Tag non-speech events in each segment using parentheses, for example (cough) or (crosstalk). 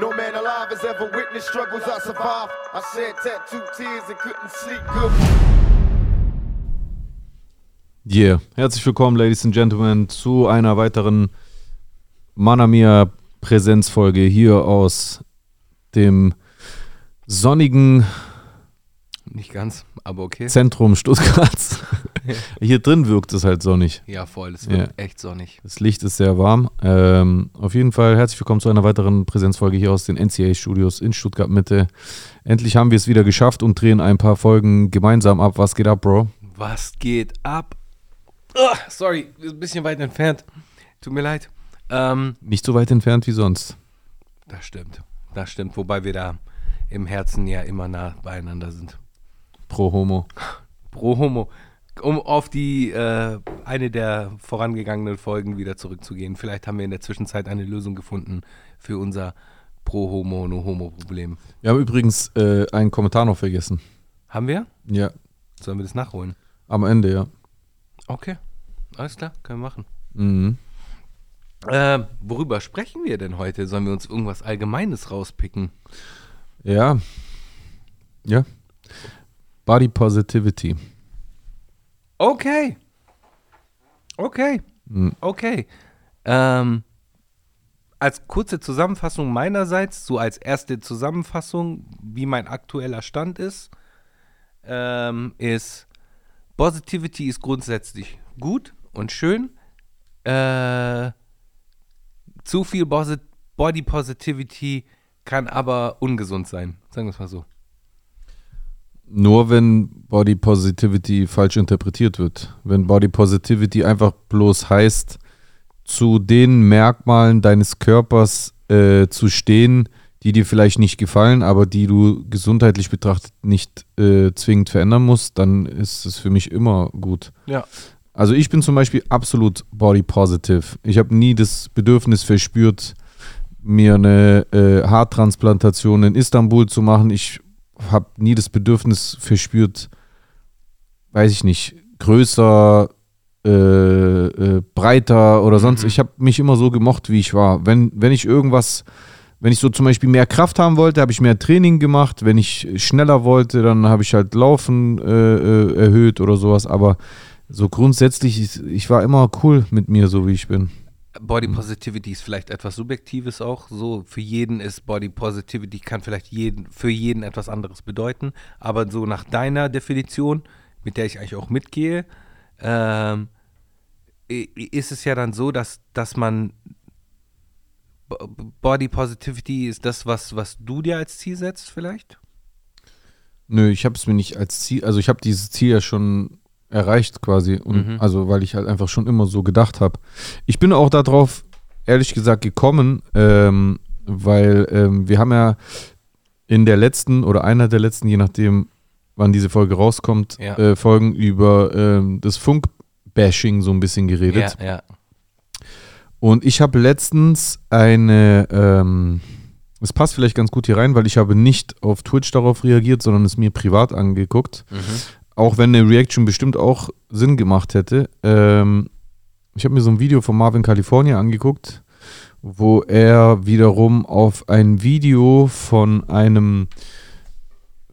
No man alive has ever witnessed struggles I survived. I shed tattooed tears and couldn't sleep good. Yeah, herzlich willkommen, Ladies and Gentlemen, zu einer weiteren Manamia Präsenzfolge hier aus dem sonnigen Nicht ganz, aber okay. Zentrum Stuttgarts. (laughs) (laughs) hier drin wirkt es halt sonnig. Ja, voll. Es wird Ja. echt sonnig. Das Licht ist sehr warm. Ähm, auf jeden Fall herzlich willkommen zu einer weiteren Präsenzfolge hier aus den NCA Studios in Stuttgart Mitte. Endlich haben wir es wieder geschafft und drehen ein paar Folgen gemeinsam ab. Was geht ab, Bro? Was geht ab? Ah, sorry, ein bisschen weit entfernt. Tut mir leid. Ähm, Nicht so weit entfernt wie sonst. das stimmt. Das stimmt. Wobei wir da im Herzen ja immer nah beieinander sind. Pro Homo. Pro Homo. Um auf die äh, eine der vorangegangenen Folgen wieder zurückzugehen. Vielleicht haben wir in der Zwischenzeit eine Lösung gefunden für unser Pro Homo No Homo Problem. Wir haben übrigens äh, einen Kommentar noch vergessen. Haben wir? Ja, Sollen wir das nachholen? am Ende, ja. Okay. Alles klar, können wir machen. Mhm. Äh, worüber sprechen wir denn heute? Sollen wir uns irgendwas Allgemeines rauspicken? Ja. Ja. Body Positivity. Okay. Okay. Mhm. Okay. Ähm, als kurze Zusammenfassung meinerseits, so als erste Zusammenfassung, wie mein aktueller Stand ist, ähm, ist Positivity ist grundsätzlich gut und schön. Äh, zu viel Posi Body Positivity kann aber ungesund sein. Sagen wir es mal so. Nur wenn Body Positivity falsch interpretiert wird. Wenn Body Positivity einfach bloß heißt, zu den Merkmalen deines Körpers äh, zu stehen, die dir vielleicht nicht gefallen, aber die du gesundheitlich betrachtet nicht äh, zwingend verändern musst, dann ist es für mich immer gut. Ja. Also ich bin zum Beispiel absolut body positive. Ich habe nie das Bedürfnis verspürt, mir eine äh, Haartransplantation in Istanbul zu machen. Ich habe nie das Bedürfnis verspürt, weiß ich nicht, größer, äh, äh, breiter oder sonst. Mhm. Ich habe mich immer so gemocht, wie ich war. Wenn, wenn ich irgendwas, wenn ich so zum Beispiel mehr Kraft haben wollte, habe ich mehr Training gemacht. Wenn ich schneller wollte, dann habe ich halt Laufen äh, äh, erhöht oder sowas. Aber so grundsätzlich, ich, ich war immer cool mit mir, so wie ich bin. Body Positivity ist vielleicht etwas Subjektives auch. So für jeden ist Body Positivity kann vielleicht jeden, für jeden etwas anderes bedeuten. Aber so nach deiner Definition, mit der ich eigentlich auch mitgehe, ähm, ist es ja dann so, dass, dass man Body Positivity ist das, was, was du dir als Ziel setzt, vielleicht? Nö, ich habe es mir nicht als Ziel, also ich habe dieses Ziel ja schon erreicht quasi. Und Mhm. also weil ich halt einfach schon immer so gedacht habe. Ich bin auch darauf, ehrlich gesagt, gekommen, ähm, weil ähm, wir haben ja in der letzten oder einer der letzten, je nachdem, wann diese Folge rauskommt, Ja. äh, Folgen über ähm, das Funk-Bashing so ein bisschen geredet. Ja, ja. Und ich habe letztens eine, ähm, es passt vielleicht ganz gut hier rein, weil ich habe nicht auf Twitch darauf reagiert, sondern es mir privat angeguckt. Mhm. Auch wenn eine Reaction bestimmt auch Sinn gemacht hätte. Ähm, ich habe mir so ein Video von Marvin California angeguckt, wo er wiederum auf ein Video von einem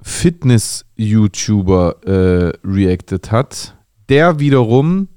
Fitness-YouTuber äh, reacted hat, der wiederum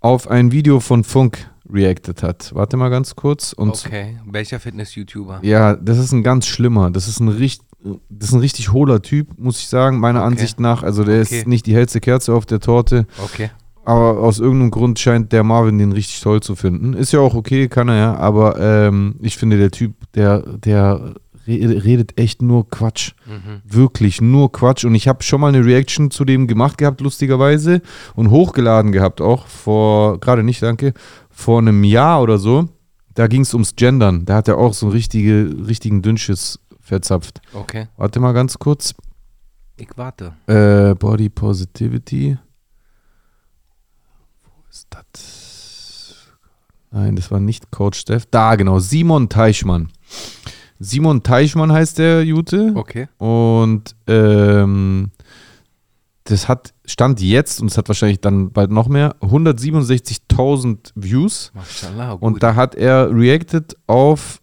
auf ein Video von Funk reacted hat. Warte mal ganz kurz. Und Okay. Welcher Fitness-YouTuber? ja, das ist ein ganz schlimmer. Das ist ein richtig, das ist ein richtig hohler Typ, muss ich sagen, meiner Okay. Ansicht nach. Also der Okay. ist nicht die hellste Kerze auf der Torte, Okay. aber aus irgendeinem Grund scheint der Marvin den richtig toll zu finden. Ist ja auch okay, kann er ja, aber ähm, ich finde der Typ, der, der re- redet echt nur Quatsch. Mhm. Wirklich nur Quatsch. Und ich habe schon mal eine Reaction zu dem gemacht gehabt, lustigerweise, und hochgeladen gehabt auch vor, gerade nicht, danke, vor einem Jahr oder so. Da ging es ums Gendern. Da hat er auch so einen richtige, richtigen Dünnschiss verzapft. Okay. Warte mal ganz kurz. Ich warte. Äh, Body Positivity. Wo ist das? Nein, das war nicht Coach Steph. Da, genau. Simon Teichmann. Simon Teichmann heißt der Jute. Okay. Und ähm, das hat, stand jetzt, und es hat wahrscheinlich dann bald noch mehr, 167.000 Views. Mashallah, gut. Und da hat er reacted auf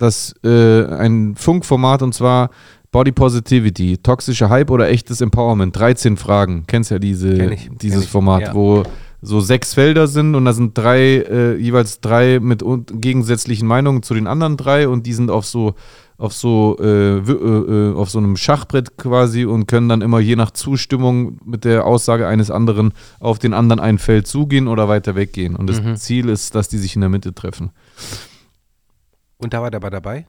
das äh, ein Funkformat und zwar Body Positivity, toxischer Hype oder echtes Empowerment. 13 Fragen. Kennst ja diese, Kenn ich, dieses Format, ja. wo so sechs Felder sind und da sind drei, äh, jeweils drei mit gegensätzlichen Meinungen zu den anderen drei und die sind auf so auf so äh, äh, äh, auf so einem Schachbrett quasi und können dann immer je nach Zustimmung mit der Aussage eines anderen auf den anderen ein Feld zugehen oder weiter weggehen. Und das Mhm. Ziel ist, dass die sich in der Mitte treffen. Und da war der bei dabei?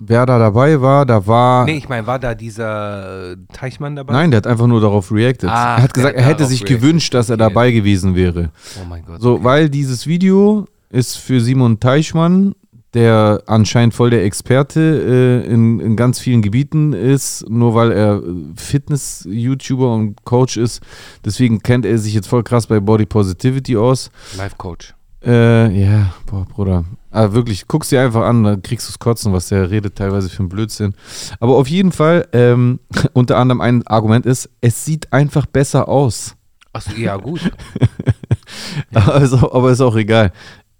Wer da dabei war, da war. Nee, ich meine, war da dieser äh, Teichmann dabei? Nein, der hat einfach nur darauf reacted. Ah, er hat gesagt, der er hat hätte sich reacted. gewünscht, dass er Okay. dabei gewesen wäre. Oh mein Gott. So, weil dieses Video ist für Simon Teichmann, der anscheinend voll der Experte äh, in, in ganz vielen Gebieten ist, nur weil er Fitness-YouTuber und Coach ist. Deswegen kennt er sich jetzt voll krass bei Body Positivity aus. Life Coach. Äh, ja, boah, Bruder. Aber wirklich, guck's dir einfach an, da kriegst du's kotzen, was der redet teilweise für ein Blödsinn. Aber auf jeden Fall, ähm, (laughs) unter anderem ein Argument ist, es sieht einfach besser aus. Achso, ja, gut. (laughs) Also, aber ist auch egal.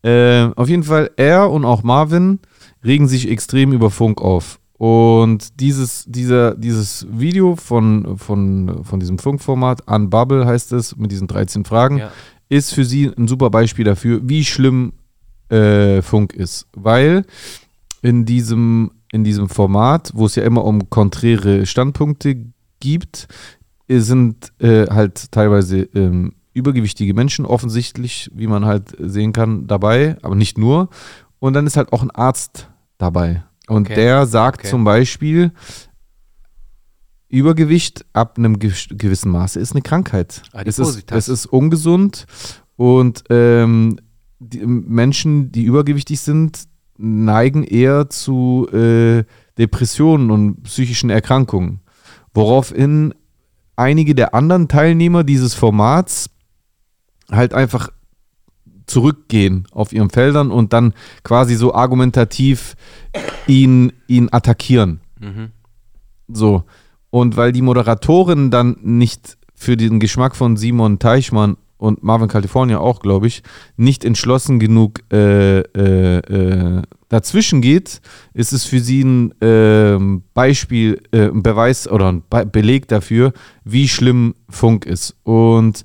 Ähm, auf jeden Fall, er und auch Marvin regen sich extrem über Funk auf. Und dieses, dieser, dieses Video von, von, von diesem Funkformat, Unbubble heißt es, mit diesen 13 Fragen, Ja. ist für sie ein super Beispiel dafür, wie schlimm äh, Funk ist. Weil in diesem, in diesem Format, wo es ja immer um konträre Standpunkte gibt, sind äh, halt teilweise ähm, übergewichtige Menschen offensichtlich, wie man halt sehen kann, dabei, aber nicht nur. Und dann ist halt auch ein Arzt dabei. Und Okay. der sagt Okay. zum Beispiel, Übergewicht ab einem gew- gewissen Maße ist eine Krankheit. Es ist, es ist ungesund und ähm, die Menschen, die übergewichtig sind, neigen eher zu äh, Depressionen und psychischen Erkrankungen. Woraufhin einige der anderen Teilnehmer dieses Formats halt einfach zurückgehen auf ihren Feldern und dann quasi so argumentativ ihn, ihn attackieren. Mhm. So. Und weil die Moderatorin dann nicht für den Geschmack von Simon Teichmann und Marvin California auch, glaube ich, nicht entschlossen genug äh, äh, äh, dazwischen geht, ist es für sie ein ähm, Beispiel, äh, ein Beweis oder ein Be Beleg dafür, wie schlimm Funk ist. Und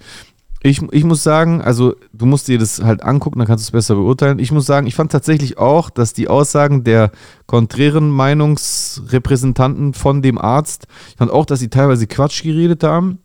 ich, ich muss sagen, also du musst dir das halt angucken, dann kannst du es besser beurteilen. Ich muss sagen, ich fand tatsächlich auch, dass die Aussagen der konträren Meinungsrepräsentanten von dem Arzt, ich fand auch, dass sie teilweise Quatsch geredet haben,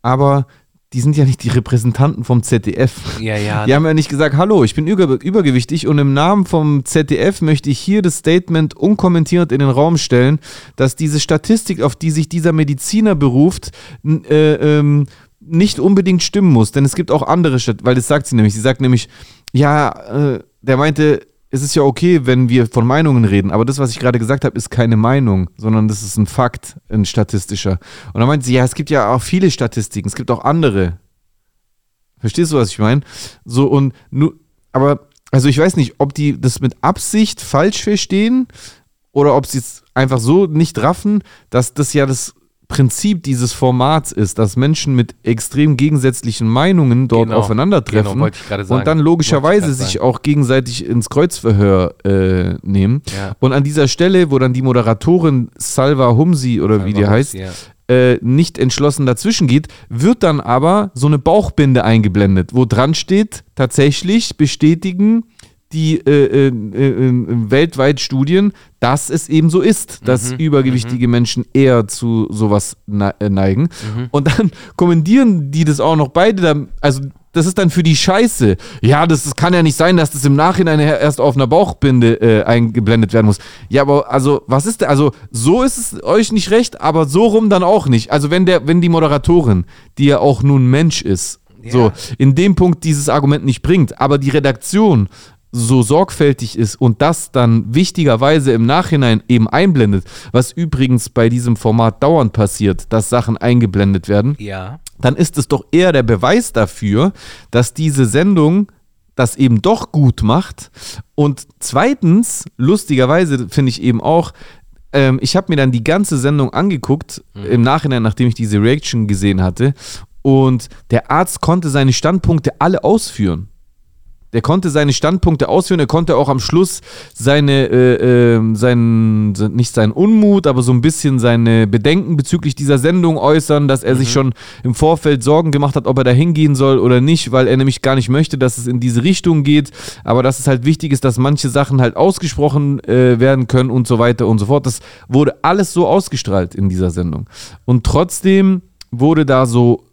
aber die sind ja nicht die Repräsentanten vom ZDF. Ja, ja. Die haben ja nicht gesagt, hallo, ich bin über, übergewichtig und im Namen vom ZDF möchte ich hier das Statement unkommentiert in den Raum stellen, dass diese Statistik, auf die sich dieser Mediziner beruft, äh, ähm, nicht unbedingt stimmen muss. Denn es gibt auch andere Stat weil das sagt sie nämlich. Sie sagt nämlich, ja, äh, der meinte, es ist ja okay, wenn wir von Meinungen reden, aber das, was ich gerade gesagt habe, ist keine Meinung, sondern das ist ein Fakt, ein statistischer. Und dann meinte sie, ja, es gibt ja auch viele Statistiken, es gibt auch andere. Verstehst du, was ich meine? So und nur, aber, also ich weiß nicht, ob die das mit Absicht falsch verstehen oder ob sie es einfach so nicht raffen, dass das ja das Prinzip dieses Formats ist, dass Menschen mit extrem gegensätzlichen Meinungen dort Genau. aufeinandertreffen Genau, sagen. und dann logischerweise sich auch gegenseitig ins Kreuzverhör äh, nehmen. Ja. Und an dieser Stelle, wo dann die Moderatorin Salva Humsi oder wie die heißt, Ja. äh, nicht entschlossen dazwischen geht, wird dann aber so eine Bauchbinde eingeblendet, wo dran steht, tatsächlich bestätigen die äh, äh, äh, weltweit Studien, dass es eben so ist, dass Mhm, übergewichtige Menschen eher zu sowas ne äh, neigen. Mhm. Und dann (laughs) kommentieren die das auch noch beide, dann, also das ist dann für die Scheiße. Ja, das, das kann ja nicht sein, dass das im Nachhinein erst auf einer Bauchbinde äh, eingeblendet werden muss. Ja, aber also, was ist da? Also, so ist es euch nicht recht, aber so rum dann auch nicht. Also, wenn der, wenn die Moderatorin, die ja auch nun Mensch ist, Ja. so in dem Punkt dieses Argument nicht bringt, aber die Redaktion so sorgfältig ist und das dann wichtigerweise im Nachhinein eben einblendet, was übrigens bei diesem Format dauernd passiert, dass Sachen eingeblendet werden, Ja. dann ist es doch eher der Beweis dafür, dass diese Sendung das eben doch gut macht. Und zweitens, lustigerweise finde ich eben auch, ähm, ich habe mir dann die ganze Sendung angeguckt, im Nachhinein, nachdem ich diese Reaction gesehen hatte. Und der Arzt konnte seine Standpunkte alle ausführen. Der konnte seine Standpunkte ausführen, er konnte auch am Schluss seine, äh, äh, seinen, nicht seinen Unmut, aber so ein bisschen seine Bedenken bezüglich dieser Sendung äußern, dass er sich schon im Vorfeld Sorgen gemacht hat, ob er da hingehen soll oder nicht, weil er nämlich gar nicht möchte, dass es in diese Richtung geht, aber dass es halt wichtig ist, dass manche Sachen halt ausgesprochen äh, werden können und so weiter und so fort. Das wurde alles so ausgestrahlt in dieser Sendung. Und trotzdem wurde da so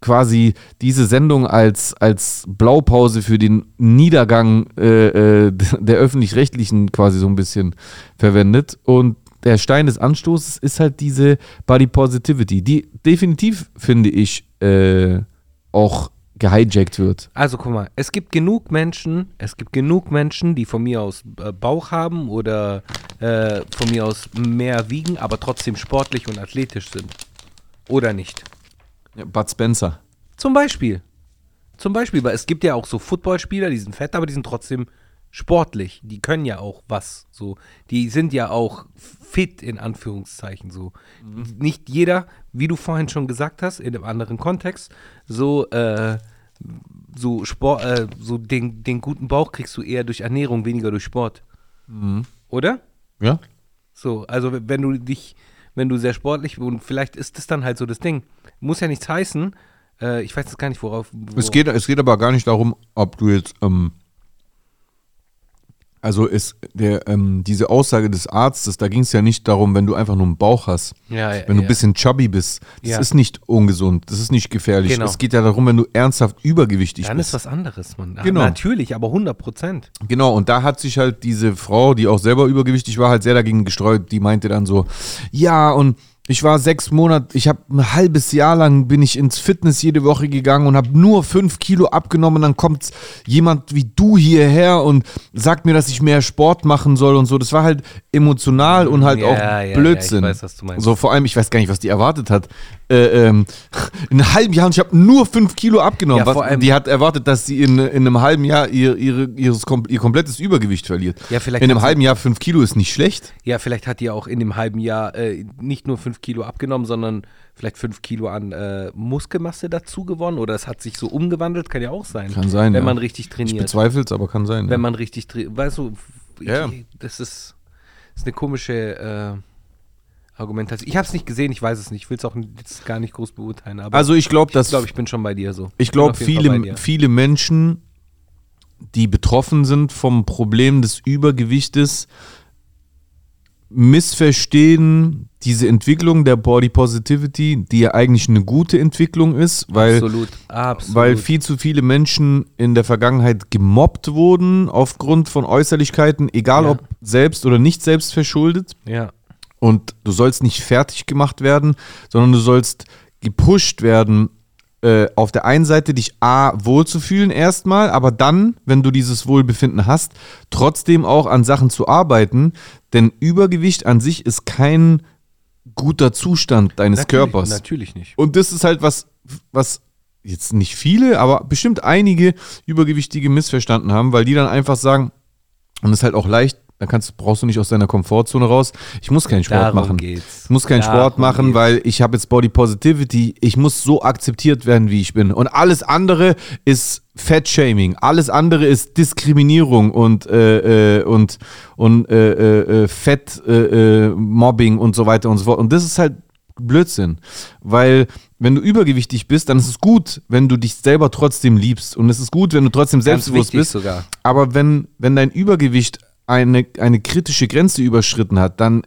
quasi diese Sendung als, als Blaupause für den Niedergang äh, äh, der öffentlich-rechtlichen quasi so ein bisschen verwendet. Und der Stein des Anstoßes ist halt diese Body Positivity, die definitiv, finde ich, äh, auch gehijackt wird. Also guck mal, es gibt genug Menschen, es gibt genug Menschen, die von mir aus äh, Bauch haben oder äh, von mir aus mehr wiegen, aber trotzdem sportlich und athletisch sind. Oder nicht? Ja, Bud Spencer. Zum Beispiel. Zum Beispiel, weil es gibt ja auch so Footballspieler, die sind fett, aber die sind trotzdem sportlich. Die können ja auch was. So, die sind ja auch fit in Anführungszeichen. So, nicht jeder, wie du vorhin schon gesagt hast, in einem anderen Kontext, so äh, so Sport, äh, so den, den guten Bauch kriegst du eher durch Ernährung, weniger durch Sport. Oder? Ja? So, also wenn du dich, wenn du sehr sportlich und vielleicht ist das dann halt so das Ding. Muss ja nichts heißen. Äh, ich weiß jetzt gar nicht, worauf. Wo, Es geht, es geht aber gar nicht darum, ob du jetzt, ähm, also ist der, ähm, diese Aussage des Arztes, da ging es ja nicht darum, wenn du einfach nur einen Bauch hast, Ja, ja, wenn du ja. ein bisschen chubby bist, das Ja. ist nicht ungesund, das ist nicht gefährlich. Genau. Es geht ja darum, wenn du ernsthaft übergewichtig Dann bist. ist was anderes, Mann. Genau. Natürlich, aber 100 Prozent. Genau, und da hat sich halt diese Frau, die auch selber übergewichtig war, halt sehr dagegen gestreut. Die meinte dann so, ja, und ich war sechs Monate, ich habe ein halbes Jahr lang bin ich ins Fitness jede Woche gegangen und habe nur fünf Kilo abgenommen. Und dann kommt jemand wie du hierher und sagt mir, dass ich mehr Sport machen soll und so. Das war halt emotional und halt Ja, auch ja, ja, Blödsinn. ich weiß, was du meinst. So vor allem, ich weiß gar nicht, was die erwartet hat. Äh, ähm, (laughs) in einem halben Jahr und ich habe nur fünf Kilo abgenommen. Ja, was, die hat erwartet, dass sie in, in einem halben Jahr ihr, ihre, ihres, ihr komplettes Übergewicht verliert. Ja, vielleicht in einem halben Jahr fünf Kilo ist nicht schlecht. Ja, vielleicht hat die auch in dem halben Jahr äh, nicht nur 5 Kilo abgenommen, sondern vielleicht 5 Kilo an äh, Muskelmasse dazu gewonnen oder es hat sich so umgewandelt, kann ja auch sein. Kann sein, Wenn ja. man richtig Ich trainiert. bezweifle es, aber kann sein. Wenn man richtig trainiert. Weißt du, ich, Ja. das ist, ist eine komische äh, Argumentation. Ich habe es nicht gesehen, ich weiß es nicht. Ich will es auch jetzt gar nicht groß beurteilen. Aber also ich glaube, ich glaube, ich bin schon bei dir so. ich bin glaube viele viele Menschen, die betroffen sind vom Problem des Übergewichtes, missverstehen diese Entwicklung der Body Positivity, die ja eigentlich eine gute Entwicklung ist, weil absolut, absolut. Weil viel zu viele Menschen in der Vergangenheit gemobbt wurden aufgrund von Äußerlichkeiten, egal Ja. ob selbst oder nicht selbst verschuldet. ja, Und du sollst nicht fertig gemacht werden, sondern du sollst gepusht werden, äh, auf der einen Seite dich A, wohlzufühlen erstmal, aber dann, wenn du dieses Wohlbefinden hast, trotzdem auch an Sachen zu arbeiten. Denn Übergewicht an sich ist kein guter Zustand deines natürlich, Körpers. Natürlich nicht. Und das ist halt was, was jetzt nicht viele, aber bestimmt einige Übergewichtige missverstanden haben, weil die dann einfach sagen, und das ist halt auch leicht, dann kannst, brauchst du nicht aus deiner Komfortzone raus. Ich muss keinen Sport Darum machen. geht's. Ich muss keinen Darum Sport machen, geht's. weil ich habe jetzt Body Positivity. Ich muss so akzeptiert werden, wie ich bin. Und alles andere ist Fat-Shaming. Alles andere ist Diskriminierung und, äh, äh, und, und äh, äh, äh, Fett-Mobbing und so weiter und so fort. Und das ist halt Blödsinn. Weil wenn du übergewichtig bist, dann ist es gut, wenn du dich selber trotzdem liebst. Und es ist gut, wenn du trotzdem selbstbewusst bist. sogar. Aber wenn, wenn dein Übergewicht eine, eine kritische Grenze überschritten hat, dann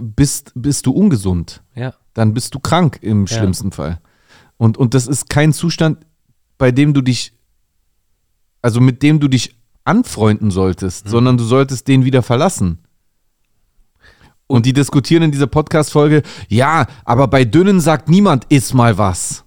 bist, bist du ungesund. Ja. Dann bist du krank im Ja. schlimmsten Fall. Und, und das ist kein Zustand, bei dem du dich, also mit dem du dich anfreunden solltest, sondern du solltest den wieder verlassen. Und die diskutieren in dieser Podcast-Folge, ja, aber bei Dünnen sagt niemand, iss mal was.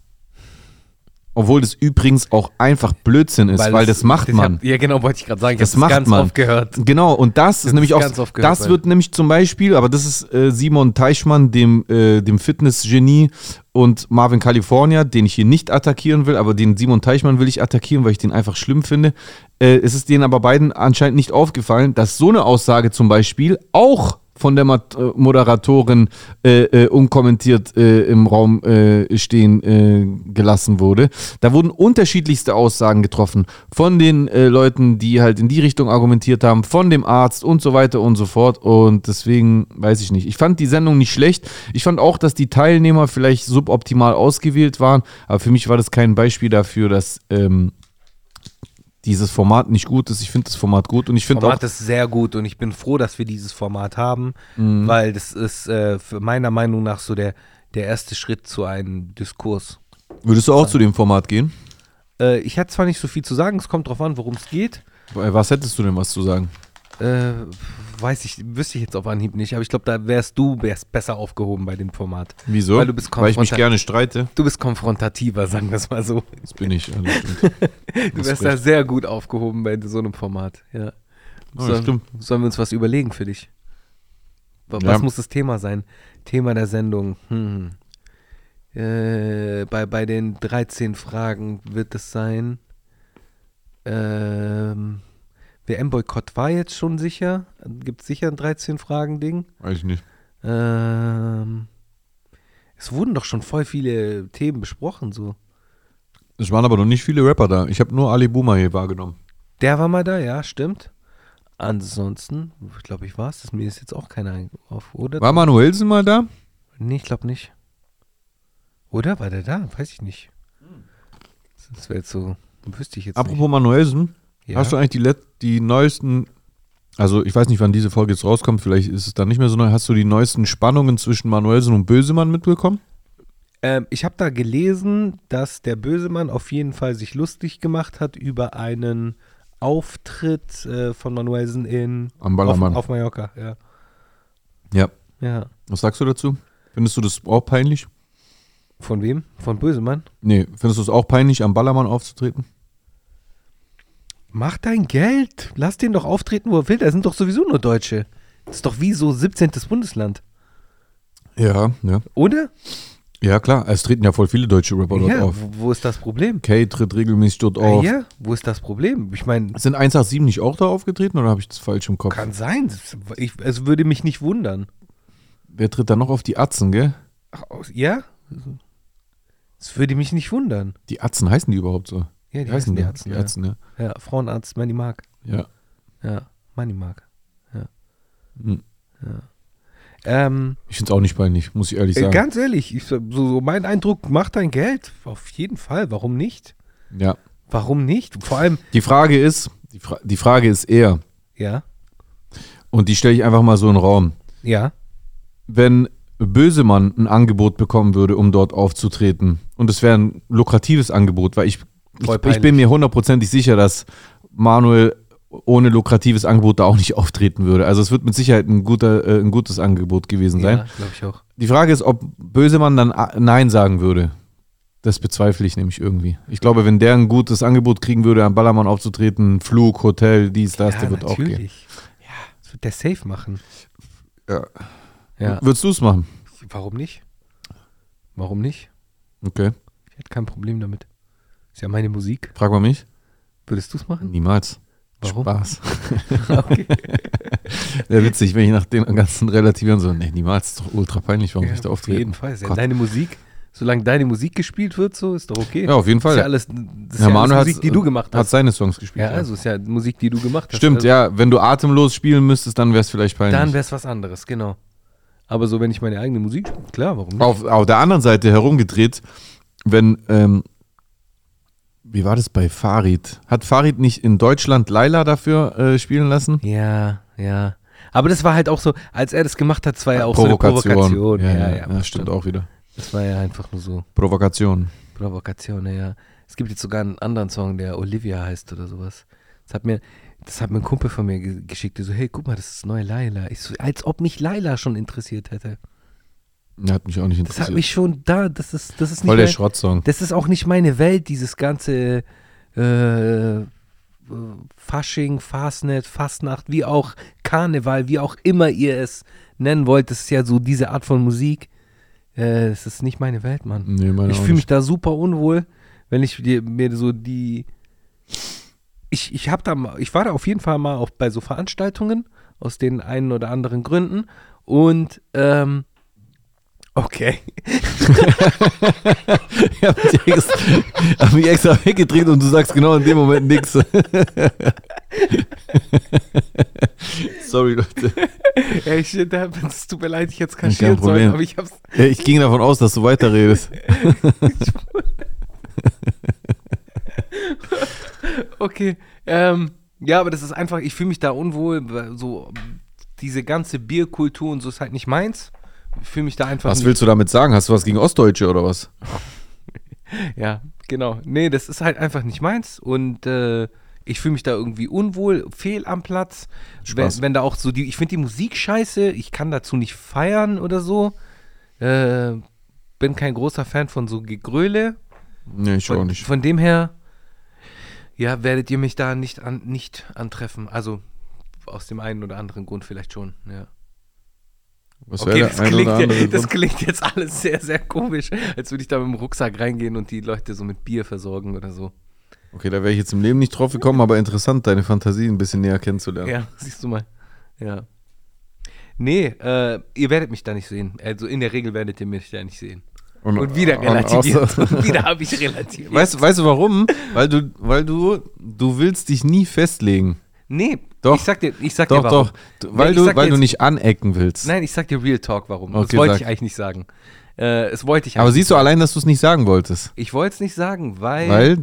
Obwohl das übrigens auch einfach Blödsinn ist, weil, das macht ich man. Hab, ja, genau, wollte ich gerade sagen. Ich Das habe macht ganz man. oft gehört. Genau, und das, ist nämlich auch, gehört, das weil- wird nämlich zum Beispiel, aber das ist äh, Simon Teichmann, dem, äh, dem Fitnessgenie und Marvin California, den ich hier nicht attackieren will, aber den Simon Teichmann will ich attackieren, weil ich den einfach schlimm finde. Äh, es ist denen aber beiden anscheinend nicht aufgefallen, dass so eine Aussage zum Beispiel auch von der äh, Moderatorin äh, äh, unkommentiert äh, im Raum äh, stehen äh, gelassen wurde. Da wurden unterschiedlichste Aussagen getroffen von den Leuten, die halt in die Richtung argumentiert haben, von dem Arzt und so weiter und so fort. Und deswegen weiß ich nicht. Ich fand die Sendung nicht schlecht. Ich fand auch, dass die Teilnehmer vielleicht suboptimal ausgewählt waren. Aber für mich war das kein Beispiel dafür, dass ähm, dieses Format nicht gut ist. Ich finde das Format gut und ich finde auch, Format ist sehr gut und ich bin froh, dass wir dieses Format haben, weil das ist äh, meiner Meinung nach so der, der erste Schritt zu einem Diskurs. würdest du auch zu dem Format gehen? Äh, ich hätte zwar nicht so viel zu sagen, es kommt drauf an, worum es geht. Bei Was hättest du denn was zu sagen? Äh, weiß ich, wüsste ich jetzt auf Anhieb nicht, aber ich glaube, da wärst du wärst besser aufgehoben bei dem Format. Wieso? Weil du bist Weil ich mich gerne streite. Du bist konfrontativer, sagen wir es mal so. Das bin ich. (laughs) Stimmt. Du wärst da sehr gut aufgehoben bei so einem Format. Ja. Oh, Sollen- stimmt. Sollen wir uns was überlegen für dich? Wa- Was Ja. muss das Thema sein? Thema der Sendung. Hm. Äh, bei, bei den 13 Fragen wird es sein. Ähm, WM-Boykott war jetzt schon sicher. Gibt es sicher ein 13-Fragen-Ding? Weiß ich nicht. Ähm, es wurden doch schon voll viele Themen besprochen, so. Es waren aber noch nicht viele Rapper da. Ich habe nur Ali Boomer hier wahrgenommen. Der war mal da, ja, stimmt. Ansonsten, ich glaube, ich war es. Mir ist jetzt auch keiner ein- auf, oder? War Manuelsen mal da? Nee, ich glaube nicht. Oder? War der da? Weiß ich nicht. Das wäre jetzt so, wüsste ich jetzt Apropos Manuelsen, nicht. Ja. hast du eigentlich die, Let die neuesten, also ich weiß nicht, wann diese Folge jetzt rauskommt, vielleicht ist es dann nicht mehr so neu, hast du die neuesten Spannungen zwischen Manuelsen und Bösemann mitbekommen? ähm, ich habe da gelesen, dass der Bösemann auf jeden Fall sich lustig gemacht hat über einen Auftritt äh, von Manuelsen in Am auf, Ballermann. auf Mallorca. Ja. Ja. ja. Was sagst du dazu? Findest du das auch peinlich? Von wem? Von Bösemann? Nee, findest du es auch peinlich, am Ballermann aufzutreten? Mach dein Geld. Lass den doch auftreten, wo er will. Da sind doch sowieso nur Deutsche. Das ist doch wie so 17. Bundesland. Ja, ja. Oder? Ja, klar. Es treten ja voll viele deutsche Rapper dort Ja, auf. wo, wo ist das Problem? Kay tritt regelmäßig dort Ah, auf. ja, wo ist das Problem? Ich meine, Sind 187 nicht auch da aufgetreten oder habe ich das falsch im Kopf? kann sein. Ich, es würde mich nicht wundern. Wer tritt da noch auf die Atzen, gell? Ach, ja? Es würde mich nicht wundern. Die Atzen heißen die überhaupt so? Ja, die Wie heißen die Die ja. Atzen, ja. Ja, Frauenarzt Manny Mark. Ja. Ja, Manny Mark. Ja. Hm. ja. Ähm, Ich finde es auch nicht peinlich, muss ich ehrlich äh, sagen. ganz ehrlich, ich, so, so mein Eindruck, mach dein Geld. Auf jeden Fall. Warum nicht? ja. Warum nicht? Vor allem, Die Frage ist, die, Fra die Frage ist eher, ja, und die stelle ich einfach mal so in den Raum. ja, Wenn Bösemann ein Angebot bekommen würde, um dort aufzutreten, und es wäre ein lukratives Angebot, weil ich, ich, ich bin mir hundertprozentig sicher, dass Manuel ohne lukratives Angebot da auch nicht auftreten würde. Also es wird mit Sicherheit ein, guter, äh, ein gutes Angebot gewesen sein. ja glaube ich auch. Die Frage ist, ob Bösemann dann A- Nein sagen würde. Das bezweifle ich nämlich irgendwie. Ich glaube, wenn der ein gutes Angebot kriegen würde, am Ballermann aufzutreten, Flug, Hotel, dies, das, ja, der wird auch gehen. natürlich. Ja, das wird der safe machen. Ja. Ja. Würdest du es machen? Warum nicht? Warum nicht? Okay. Ich hätte kein Problem damit. Ist ja meine Musik. Frag mal mich. Würdest du es machen? Niemals. Warum? Spaß. (laughs) okay. (laughs) Wäre witzig, wenn ich nach dem ganzen Relativieren so, nee, niemals, ist doch ultra peinlich, warum Ja, ich da auf auftreten. jeden Fall. Ja deine Musik. Solange deine Musik gespielt wird, so ist doch okay. Ja, auf jeden Das ist Fall. ja alles, das ist ja alles hat, Musik, die du gemacht hat hast. seine Songs gespielt. Ja, also ist ja Musik, die du gemacht hast. Stimmt, also, ja. Wenn du atemlos spielen müsstest, dann wäre es vielleicht peinlich. Dann wäre es was anderes, genau. Aber so, wenn ich meine eigene Musik spiele, klar, warum nicht? auf, auf der anderen Seite herumgedreht, wenn, ähm, wie war das bei Farid? Hat Farid nicht in Deutschland Laila dafür äh, spielen lassen? Ja, ja. Aber das war halt auch so, als er das gemacht hat, war ja auch so eine Provokation. Ja, ja, ja, ja, stimmt auch wieder. Das war ja einfach nur so Provokation. Provokation, ja. Es gibt jetzt sogar einen anderen Song, der Olivia heißt oder sowas. Das hat mir, das hat mir ein Kumpel von mir ge geschickt, der so, hey, guck mal, das ist das neue Laila. Ich so, als ob mich Laila schon interessiert hätte. Hat mich auch nicht Das interessiert. hat mich schon da, das ist, das ist nicht Voll der mein, Schrottsong. Das ist auch nicht meine Welt, dieses ganze äh, äh, Fasching, Fastnet, Fastnacht, wie auch Karneval, wie auch immer ihr es nennen wollt. Das ist ja so diese Art von Musik. Äh, das ist nicht meine Welt, Mann. Nee, meine Ich fühle mich da super unwohl, wenn ich mir so die. ich, ich habe da mal, ich war da auf jeden Fall mal auch bei so Veranstaltungen aus den einen oder anderen Gründen und ähm, okay. (laughs) Ich hab mich extra, hab mich extra weggedreht und du sagst genau in dem Moment nichts. (laughs) Sorry, Leute. Ey, shit, da- es tut mir leid, ich hätte es Kein kaschieren sollen, aber ich hab's. Ja, Ich ging davon aus, dass du weiterredest. (laughs) Okay. Ähm, ja, aber das ist einfach, ich fühle mich da unwohl, weil so diese ganze Bierkultur und so ist halt nicht meins. Fühle mich da einfach Was nicht. willst du damit sagen? Hast du was gegen Ostdeutsche oder was? (laughs) Ja, genau. Nee, das ist halt einfach nicht meins und äh, ich fühle mich da irgendwie unwohl, fehl am Platz. Wenn, Spaß. wenn da auch so die, ich finde die Musik scheiße, ich kann dazu nicht feiern oder so. Äh, bin kein großer Fan von so Gegröle. Nee, ich auch Von, nicht. von dem her, ja, werdet ihr mich da nicht, an, nicht antreffen. Also aus dem einen oder anderen Grund vielleicht schon, ja. Was Okay, das klingt, ja- das klingt jetzt alles sehr, sehr komisch, als würde ich da mit dem Rucksack reingehen und die Leute so mit Bier versorgen oder so. Okay, da wäre ich jetzt im Leben nicht drauf gekommen, aber interessant, deine Fantasie ein bisschen näher kennenzulernen. Ja, (laughs) siehst du mal. Ja. Nee, äh, ihr werdet mich da nicht sehen. Also in der Regel werdet ihr mich da nicht sehen. Und wieder und relativiert. außer- Und (laughs) wieder habe ich relativiert. Weißt, weißt du warum? Weil du, weil du, du willst dich nie festlegen. Nee, Doch. ich sag dir, ich sag Doch, dir warum. doch. Weil, ich du, weil du nicht anecken willst. Nein, ich sag dir Real Talk, warum. das Okay, wollte sag. ich eigentlich nicht sagen. Äh, es wollte ich Aber siehst du allein, dass du es nicht sagen wolltest. Ich wollte es nicht sagen, weil, Weil,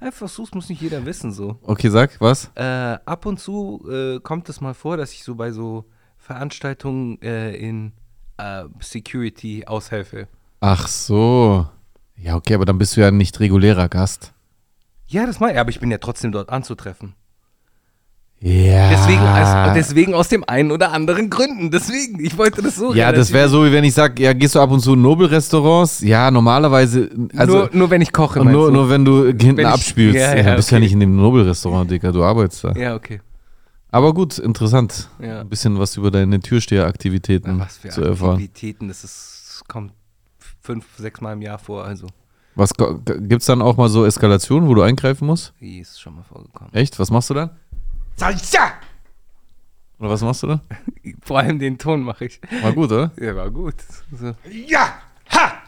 einfach so, es muss nicht jeder wissen so. okay, sag, was? Äh, ab und zu äh, kommt es mal vor, dass ich so bei so Veranstaltungen äh, in äh, Security aushelfe. Ach so. Ja, okay, aber dann bist du ja nicht regulärer Gast. Ja, das meine ich, aber ich bin ja trotzdem dort anzutreffen. Ja. Deswegen, also, deswegen aus dem einen oder anderen Gründen. Deswegen, ich wollte das so. ja, das wäre so, wie wenn ich sage, ja, gehst du ab und zu in Nobelrestaurants? Ja, normalerweise, also nur, nur wenn ich koche. nur, nur wenn du hinten Wenn ich- abspielst. ja, Ja, ja, du bist ja okay. nicht in dem Nobelrestaurant, Digga, du arbeitest da. Ja, okay. Aber gut, interessant. Ja. Ein bisschen was über deine Türsteheraktivitäten was für zu erfahren. Aktivitäten, das ist, kommt fünf, sechs Mal im Jahr vor, also. Was gibt es dann auch mal so Eskalationen, wo du eingreifen musst? Wie ist schon mal vorgekommen. Echt? Was machst du dann? Salsa! Oder was machst du dann? (laughs) Vor allem den Ton mache ich. War gut, oder? Ja, war gut. So. Ja! Ha!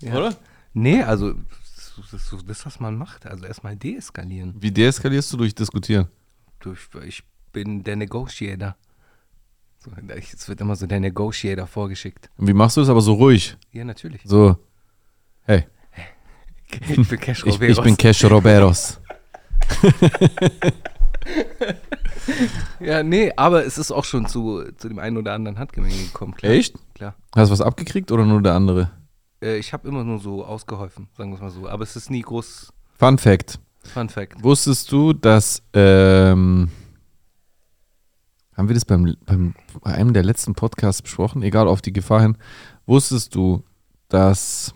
Ja. Oder? Nee, also das ist das, was man macht. Also erstmal deeskalieren. Wie deeskalierst du durch Diskutieren? Durch, ich bin der Negotiator. Es wird immer so der Negotiator vorgeschickt. Und wie machst du das aber so ruhig? Ja, natürlich. So, hey, (laughs) Ich bin Cash ich, ich bin Cash Roberos. (laughs) (laughs) Ja, nee, aber es ist auch schon zu, zu dem einen oder anderen Handgemenge gekommen. Klar. Echt? Klar. Hast du was abgekriegt oder nur der andere? Äh, ich habe immer nur so ausgeholfen, sagen wir es mal so. Aber es ist nie groß Fun Fact. Fun Fact. Wusstest du, dass, ähm, haben wir das beim, beim, bei einem der letzten Podcasts besprochen? Egal, auf die Gefahr hin. Wusstest du, dass,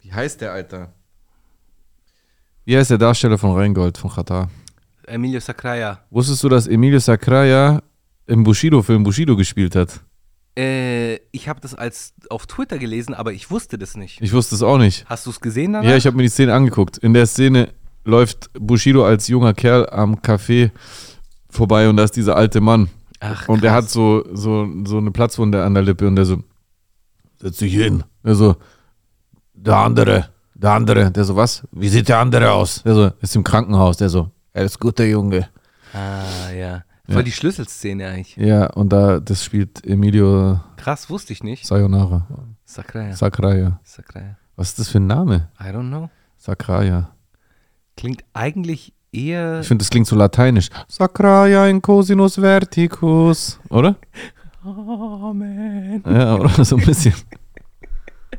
wie heißt der, Alter? Wie heißt der Darsteller von Rheingold, von Qatar? Emilio Sacraia. Wusstest du, dass Emilio Sacraia im Bushido-Film Bushido gespielt hat? Äh, ich habe das als auf Twitter gelesen, aber ich wusste das nicht. Ich wusste es auch nicht. Hast du es gesehen danach? Ja, ich habe mir die Szene angeguckt. In der Szene läuft Bushido als junger Kerl am Café vorbei und da ist dieser alte Mann. Ach, Und er krass. hat so, so, so eine Platzwunde an der Lippe und der so, setz dich hin. Der so, der andere, der andere. Der so, was? Wie sieht der andere aus? Der so, ist im Krankenhaus. Der so, er ist guter Junge. Ah, ja. Voll Ja. die Schlüsselszene eigentlich. Ja, und da, das spielt Emilio Krass, wusste ich nicht. Sayonara. Sacraia. Sakraya. Sacraia. Was ist das für ein Name? I don't know. Sakraya. Klingt eigentlich eher. Ich finde, das klingt so lateinisch. Sakraya in cosinus verticus. Oder? Amen. Ja, oder (laughs) so ein bisschen.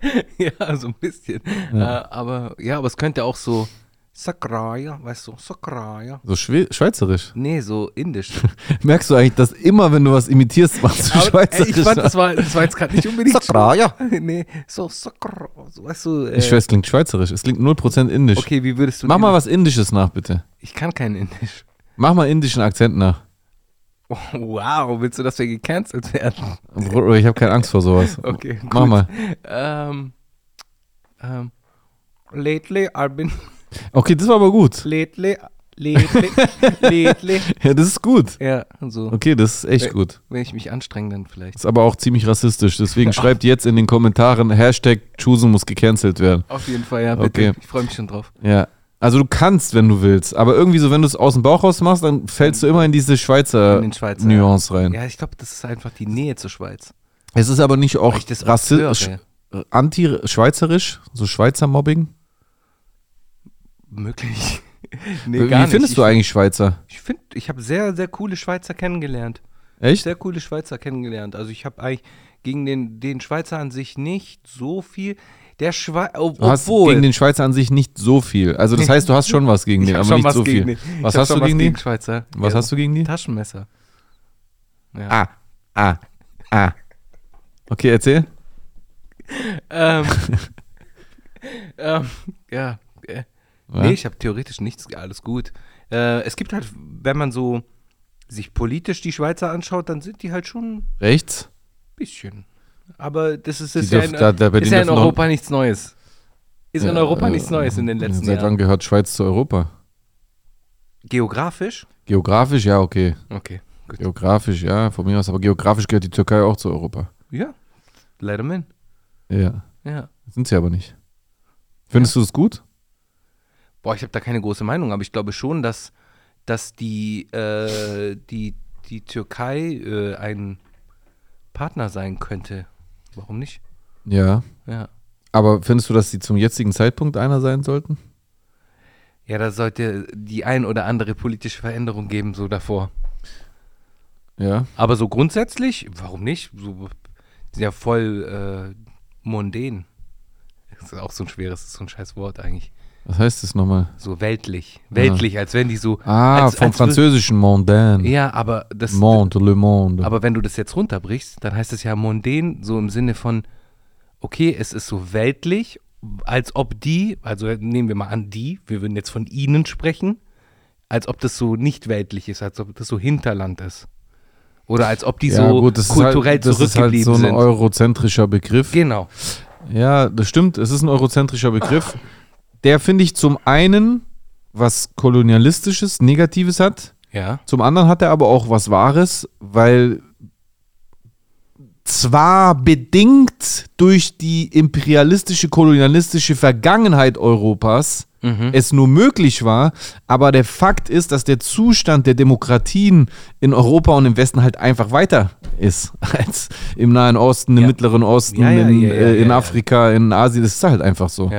(laughs) ja, so ein bisschen. Ja. Äh, aber ja, aber es könnte auch so Sakraya, weißt du, Sakraya. So Schwe Schweizerisch. Nee, so indisch. (laughs) Merkst du eigentlich, dass immer, wenn du was imitierst, machst du Aber, ey, Schweizerisch? ich fand, das war, das war jetzt gerade nicht unbedingt. Sakraya. (laughs) nee, so Sakra, so, weißt du. Äh, Ich schwör, es klingt schweizerisch. Es klingt 0% indisch. Okay, wie würdest du. Mach mal was Indisches nach, bitte. Ich kann kein Indisch. Mach mal indischen Akzent nach. Oh, wow, willst du, dass wir gecancelt werden? Bruder, ich habe keine Angst vor sowas. Okay, Mach gut. mal. Ähm, ähm, lately I've been, Okay, das war aber gut. Lied, Lied, Lied, Lied. Ja, das ist gut. Ja, so. Okay, das ist echt Äh, gut. Wenn ich mich anstrenge, dann vielleicht. Ist aber auch ziemlich rassistisch. Deswegen (laughs) schreibt jetzt in den Kommentaren, Hashtag Chusen muss gecancelt werden. Auf jeden Fall, ja, bitte. Ich freue mich schon drauf. Ja. Also du kannst, wenn du willst. Aber irgendwie so, wenn du es aus dem Bauch raus machst, dann fällst du immer in diese Schweizer, In Schweizer, Nuance rein. Ja, ich glaube, das ist einfach die Nähe zur Schweiz. Es ist aber nicht auch rassistisch, höre. anti-schweizerisch, so Schweizer Mobbing. Möglich. (laughs) Wie findest du eigentlich Schweizer? Ich finde, ich habe sehr, sehr coole Schweizer kennengelernt. Echt? Sehr coole Schweizer kennengelernt. Also ich habe eigentlich gegen den, den Schweizer an sich nicht so viel. Der Schweizer, Du hast obwohl. gegen den Schweizer an sich nicht so viel. Also das heißt, du hast schon was (laughs) gegen den, aber nicht was so viel. den. Was ich hast du gegen gegen Schweizer. Was Ja, hast du gegen die? Taschenmesser. Ja. Ah, ah, ah. Okay, erzähl. (laughs) Ähm, ähm, ja. Äh, Ja? nee, ich habe theoretisch nichts, alles gut. Äh, es gibt halt, wenn man so sich politisch die Schweizer anschaut, dann sind die halt schon Rechts? bisschen. Aber das ist, ist ja, in, da- ist ja in Europa nichts Neues. Ist in Ja, Europa äh, nichts Neues in den letzten Seit wann Jahren. gehört Schweiz zu Europa? Geografisch? Geografisch, ja, okay. Okay, gut. Geografisch, ja, von mir aus. Aber geografisch gehört die Türkei auch zu Europa. Ja, let 'em in. Ja, Ja. sind sie aber nicht. Findest du es gut? Boah, ich habe da keine große Meinung, aber ich glaube schon, dass, dass die, äh, die, die Türkei äh, ein Partner sein könnte. Warum nicht? Ja. Ja. Aber findest du, dass sie zum jetzigen Zeitpunkt einer sein sollten? Ja, da sollte die ein oder andere politische Veränderung geben, so davor. Ja. Aber so grundsätzlich, warum nicht? So, die sind ja voll äh, mondän. Das ist auch so ein schweres, so ein scheiß Wort eigentlich. Was heißt das nochmal? So weltlich. Weltlich, als wenn die so. Ah, als, vom als französischen Mondain. Ja, aber das. Monde, Le Monde. Aber wenn du das jetzt runterbrichst, dann heißt es ja mondän so im Sinne von, okay, es ist so weltlich, als ob die, also nehmen wir mal an, die, wir würden jetzt von ihnen sprechen, als ob das so nicht weltlich ist, als ob das so Hinterland ist. Oder als ob die ja, so gut, kulturell halt, das ist halt zurückgeblieben so ein sind. eurozentrischer Begriff. Genau. Ja, das stimmt. Es ist ein eurozentrischer Begriff. Der finde ich zum einen was kolonialistisches, negatives hat. Ja. Zum anderen hat er aber auch was Wahres, weil zwar bedingt durch die imperialistische, kolonialistische Vergangenheit Europas Mhm. es nur möglich war, aber der Fakt ist, dass der Zustand der Demokratien in Europa und im Westen halt einfach weiter ist (laughs) als im Nahen Osten, im Ja. Mittleren Osten, Ja, ja, in, äh, in. Afrika, in Asien. Das ist halt einfach so.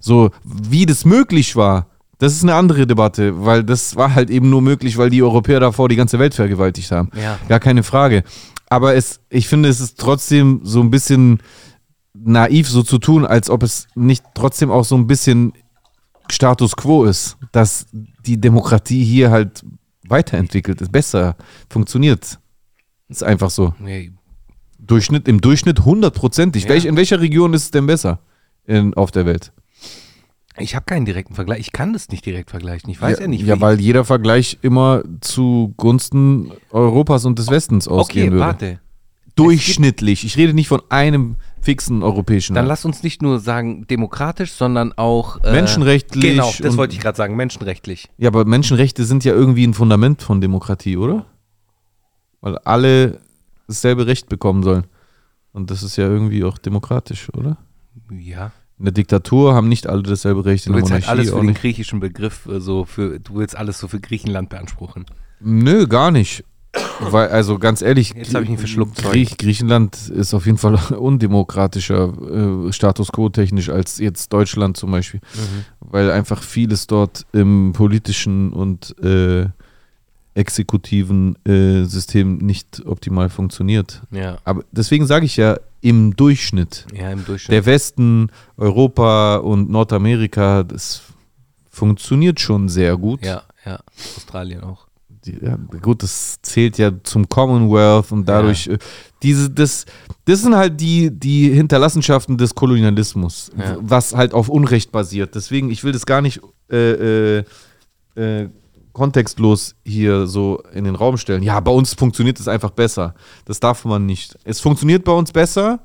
So, wie das möglich war, das ist eine andere Debatte, weil das war halt eben nur möglich, weil die Europäer davor die ganze Welt vergewaltigt haben. Ja. Gar keine Frage. Aber es, ich finde, es ist trotzdem so ein bisschen naiv, so zu tun, als ob es nicht trotzdem auch so ein bisschen Status quo ist, dass die Demokratie hier halt weiterentwickelt ist, besser funktioniert. Ist einfach so. Nee, Durchschnitt, Im Durchschnitt hundertprozentig. Ja. Welch, in welcher Region ist es denn besser in, auf der Welt? Ich habe keinen direkten Vergleich. Ich kann das nicht direkt vergleichen. Ich weiß ja, nicht, Ja, weil jeder Vergleich immer zugunsten Europas und des Westens ausgehen Okay, würde. warte. Durchschnittlich. Ich rede nicht von einem fixen europäischen Dann lass uns nicht nur sagen demokratisch, sondern auch äh, Menschenrechtlich Genau, das wollte ich gerade sagen, menschenrechtlich. Ja, aber Menschenrechte sind ja irgendwie ein Fundament von Demokratie, oder? Weil alle dasselbe Recht bekommen sollen. Und das ist ja irgendwie auch demokratisch, oder? Ja. In der Diktatur haben nicht alle dasselbe Recht, in Du der willst halt alles für den griechischen Begriff äh, so für, du willst alles so für Griechenland beanspruchen. Nö, gar nicht. Weil, also ganz ehrlich, Jetzt ich ihn verschluckt. Griech, Griechenland ist auf jeden Fall (laughs) undemokratischer, äh, Status quo technisch als jetzt Deutschland zum Beispiel. Mhm. Weil einfach vieles dort im politischen und äh, exekutiven äh, System nicht optimal funktioniert. Ja. Aber deswegen sage ich ja, im Durchschnitt. Ja, im Durchschnitt. Der Westen, Europa und Nordamerika, das funktioniert schon sehr gut. ja, ja. Australien auch. Die, ja, gut, das zählt ja zum Commonwealth und dadurch, äh, diese, das, das sind halt die, die Hinterlassenschaften des Kolonialismus, Ja. was halt auf Unrecht basiert. Deswegen, ich will das gar nicht äh, äh, äh, kontextlos hier so in den Raum stellen. Ja, bei uns funktioniert es einfach besser. Das darf man nicht. Es funktioniert bei uns besser,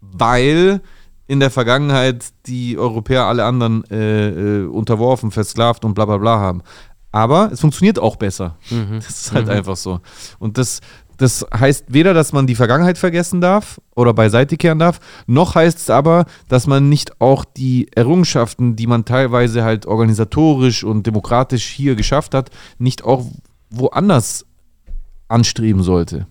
weil in der Vergangenheit die Europäer alle anderen äh, äh, unterworfen, versklavt und bla bla bla haben. Aber es funktioniert auch besser. Mhm. Das ist halt einfach so. Und das, das heißt weder, dass man die Vergangenheit vergessen darf oder beiseite kehren darf, noch heißt es aber, dass man nicht auch die Errungenschaften, die man teilweise halt organisatorisch und demokratisch hier geschafft hat, nicht auch woanders anstreben sollte.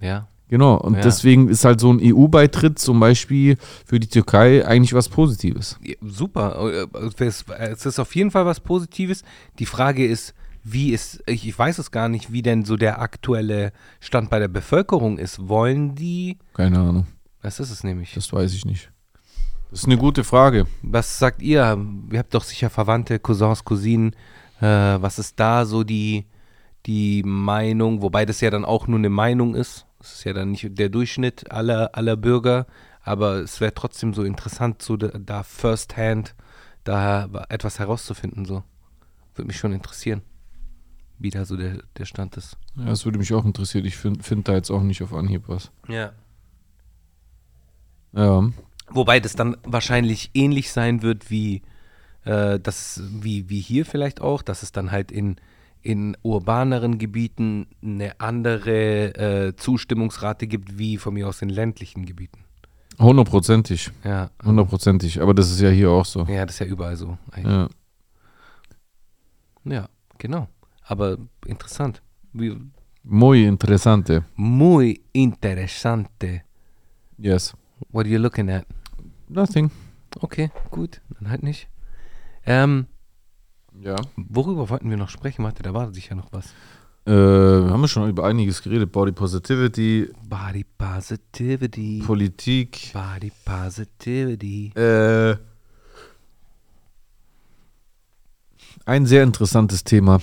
Ja. Genau, und Ja. deswegen ist halt so ein EU-Beitritt zum Beispiel für die Türkei eigentlich was Positives. Super. Äh, Es es ist auf jeden Fall was Positives. Die Frage ist, wie ist, ich ich weiß es gar nicht, wie denn so der aktuelle Stand bei der Bevölkerung ist. Wollen die, Keine Ahnung, was ist es nämlich? das weiß ich nicht. Das ist eine gute Frage. Was sagt ihr? Ihr habt doch sicher Verwandte, Cousins, Cousinen. Äh, was ist da so die, die Meinung? Wobei das ja dann auch nur eine Meinung ist. Es ist ja dann nicht der Durchschnitt aller, aller Bürger. Aber es wäre trotzdem so interessant, so da, da firsthand da etwas herauszufinden. So. Würde mich schon interessieren, wie da so der, der Stand ist. Ja, das würde mich auch interessieren. Ich finde find da jetzt auch nicht auf Anhieb was. Ja. Ja. Wobei das dann wahrscheinlich ähnlich sein wird wie, äh, das, wie, wie hier vielleicht auch, dass es dann halt in, in urbaneren Gebieten eine andere äh, Zustimmungsrate gibt, wie von mir aus in ländlichen Gebieten. Hundertprozentig. Ja. Hundertprozentig. Aber das ist ja hier auch so. Ja, das ist ja überall so. eigentlich. Ja. Ja, genau. Aber interessant. Wie, Muy interessante. muy interesante. Yes. What are you looking at? Nothing. Okay, gut. Dann halt nicht. Ähm, Ja. worüber wollten wir noch sprechen? Warte, da war sicher noch was. Äh, haben wir schon über einiges geredet. Body Positivity, Body Positivity. Politik. Body Positivity. Äh, ein sehr interessantes Thema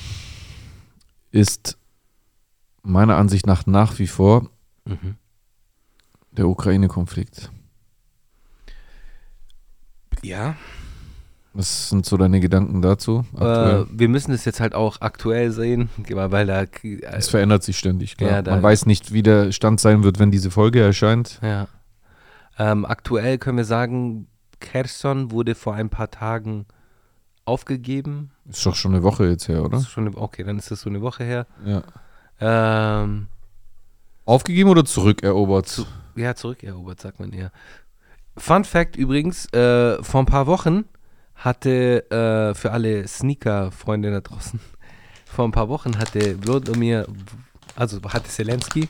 ist meiner Ansicht nach nach wie vor Mhm. der Ukraine-Konflikt. Ja, Was sind so deine Gedanken dazu? äh, wir müssen es jetzt halt auch aktuell sehen, weil da. es verändert sich ständig, klar. ja, Man weiß nicht, wie der Stand sein wird, wenn diese Folge erscheint. Ja. Ähm, aktuell können wir sagen, Kherson wurde vor ein paar Tagen aufgegeben. Ist doch schon eine Woche jetzt her, oder? eine, okay, dann ist das so eine Woche her. Ja. Ähm, Aufgegeben oder zurückerobert? Zu- ja, zurückerobert, sagt man eher. Fun Fact übrigens, äh, vor ein paar Wochen hatte äh, für alle Sneaker-Freunde da draußen, (laughs) vor ein paar Wochen hatte Wladimir, also hatte Zelensky,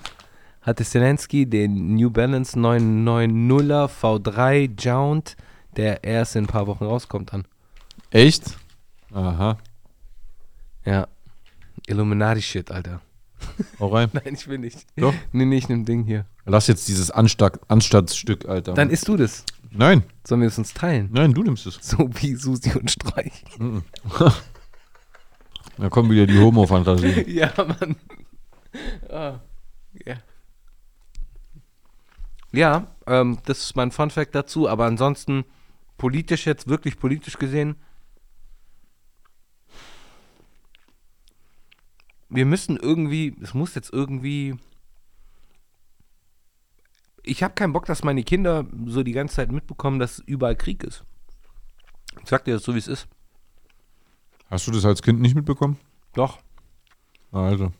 hatte Zelensky den New Balance 990er V3 Jount, der erst in ein paar Wochen rauskommt, an. Echt? Aha. Ja. Illuminati-Shit, Alter. Hau rein. (laughs) Nein, ich will nicht. Doch. Nee, nee, ich nehm Ding hier. Lass jetzt dieses Anstatt, Anstandsstück, Alter. Dann isst du das. nein, Sollen wir es uns teilen? nein, du nimmst es. (laughs) So wie Susi und Streich. (laughs) Da kommen wieder die Homo-Fantasien. ja, Mann. Ah, ja. Ja, ähm, das ist mein Fun Fact dazu, aber ansonsten politisch jetzt, wirklich politisch gesehen, wir müssen irgendwie, es muss jetzt irgendwie, ich habe keinen Bock, dass meine Kinder so die ganze Zeit mitbekommen, dass überall Krieg ist. Ich sag dir das so, wie es ist. Hast du das als Kind nicht mitbekommen? Doch. Also.